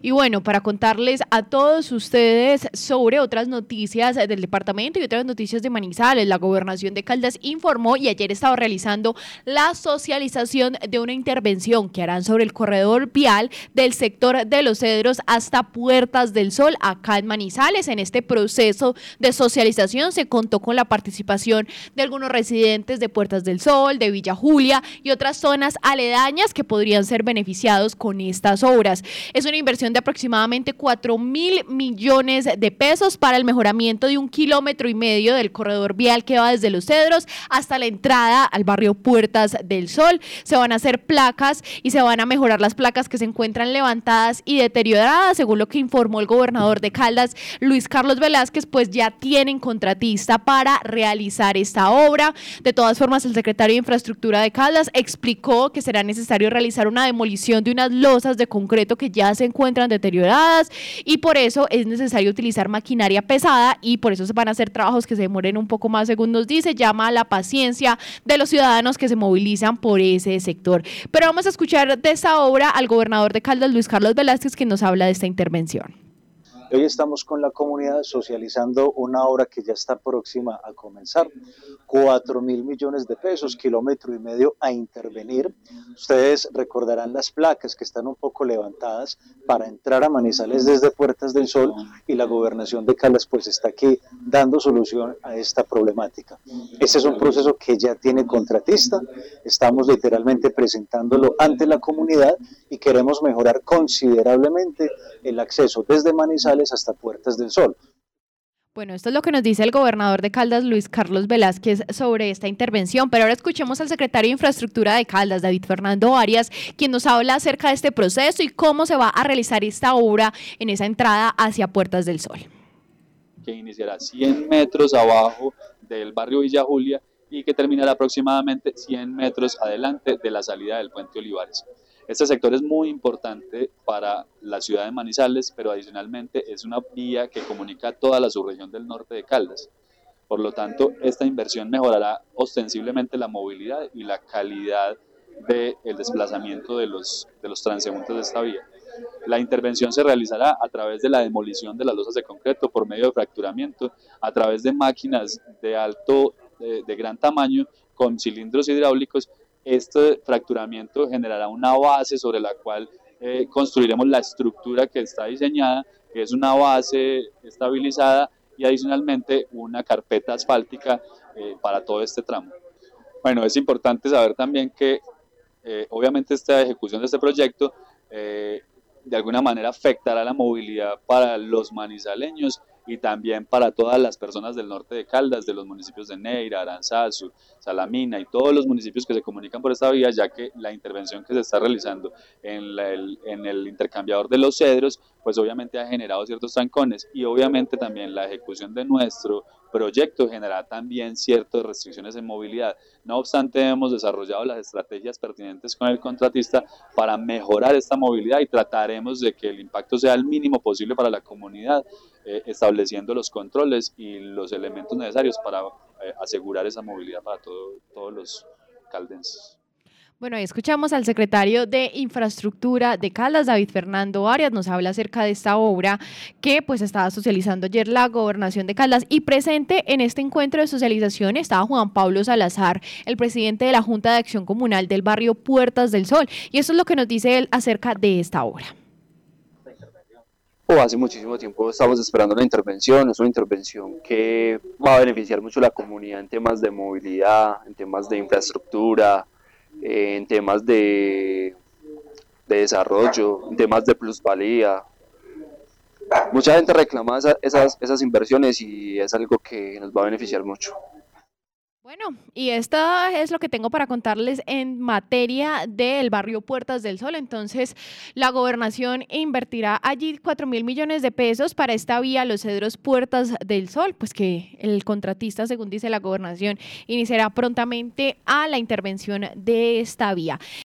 Y bueno, para contarles a todos ustedes sobre otras noticias del departamento y otras noticias de Manizales, la gobernación de Caldas informó y ayer estaba realizando la socialización de una intervención que harán sobre el corredor vial del sector de los cedros hasta Puertas del Sol, acá en Manizales. En este proceso de socialización se contó con la participación de algunos residentes de Puertas del Sol, de Villa Julia y otras zonas aledañas que podrían ser beneficiados con estas obras. Es una inversión de aproximadamente 4 mil millones de pesos para el mejoramiento de un kilómetro y medio del corredor vial que va desde Los Cedros hasta la entrada al barrio Puertas del Sol. Se van a hacer placas y se van a mejorar las placas que se encuentran levantadas y deterioradas, según lo que informó el gobernador de Caldas, Luis Carlos Velázquez, pues ya tienen contratista para realizar esta obra. De todas formas, el secretario de Infraestructura de Caldas explicó que será necesario realizar una demolición de unas losas de concreto que ya se encuentran deterioradas y por eso es necesario utilizar maquinaria pesada y por eso se van a hacer trabajos que se demoren un poco más, según nos dice, llama a la paciencia de los ciudadanos que se movilizan por ese sector. Pero vamos a escuchar de esta obra al gobernador de Caldas, Luis Carlos Velázquez, que nos habla de esta intervención. Hoy estamos con la comunidad socializando una obra que ya está próxima a comenzar. 4 mil millones de pesos, kilómetro y medio a intervenir. Ustedes recordarán las placas que están un poco levantadas para entrar a Manizales desde Puertas del Sol y la gobernación de Caldas pues está aquí dando solución a esta problemática. Ese es un proceso que ya tiene contratista. Estamos literalmente presentándolo ante la comunidad y queremos mejorar considerablemente el acceso desde Manizales hasta Puertas del Sol. Bueno, esto es lo que nos dice el gobernador de Caldas, Luis Carlos Velázquez, sobre esta intervención. Pero ahora escuchemos al secretario de Infraestructura de Caldas, David Fernando Arias, quien nos habla acerca de este proceso y cómo se va a realizar esta obra en esa entrada hacia Puertas del Sol. Que iniciará 100 metros abajo del barrio Villa Julia y que terminará aproximadamente 100 metros adelante de la salida del puente Olivares. Este sector es muy importante para la ciudad de Manizales, pero adicionalmente es una vía que comunica toda la subregión del norte de Caldas. Por lo tanto, esta inversión mejorará ostensiblemente la movilidad y la calidad del desplazamiento de los, transeúntes de esta vía. La intervención se realizará a través de la demolición de las losas de concreto por medio de fracturamiento, a través de máquinas de alto, de gran tamaño con cilindros hidráulicos este fracturamiento generará una base sobre la cual eh, construiremos la estructura que está diseñada, que es una base estabilizada y adicionalmente una carpeta asfáltica eh, para todo este tramo. Bueno, es importante saber también que eh, obviamente esta ejecución de este proyecto de alguna manera afectará la movilidad para los manizaleños y también para todas las personas del norte de Caldas, de los municipios de Neira, Aranzazu, Salamina y todos los municipios que se comunican por esta vía, ya que la intervención que se está realizando en, el, en el intercambiador de los cedros, pues obviamente ha generado ciertos trancones y obviamente también la ejecución de nuestro proyecto generará también ciertas restricciones en movilidad. No obstante, hemos desarrollado las estrategias pertinentes con el contratista para mejorar esta movilidad y trataremos de que el impacto sea el mínimo posible para la comunidad, eh, estableciendo los controles y los elementos necesarios para eh, asegurar esa movilidad para todos los caldenses. Bueno, ahí escuchamos al secretario de Infraestructura de Caldas, David Fernando Arias, nos habla acerca de esta obra que pues estaba socializando ayer la gobernación de Caldas y presente en este encuentro de socialización estaba Juan Pablo Salazar, el presidente de la Junta de Acción Comunal del barrio Puertas del Sol. Y eso es lo que nos dice él acerca de esta obra. Oh, hace muchísimo tiempo estamos esperando la intervención, es una intervención que va a beneficiar mucho a la comunidad en temas de movilidad, en temas de infraestructura, en temas de, de desarrollo, en temas de plusvalía. Mucha gente reclama esas, esas inversiones y es algo que nos va a beneficiar mucho. Bueno, y esto es lo que tengo para contarles en materia del barrio Puertas del Sol. Entonces, la gobernación invertirá allí 4 mil millones de pesos para esta vía Los Cedros Puertas del Sol, pues que el contratista, según dice la gobernación, iniciará prontamente a la intervención de esta vía.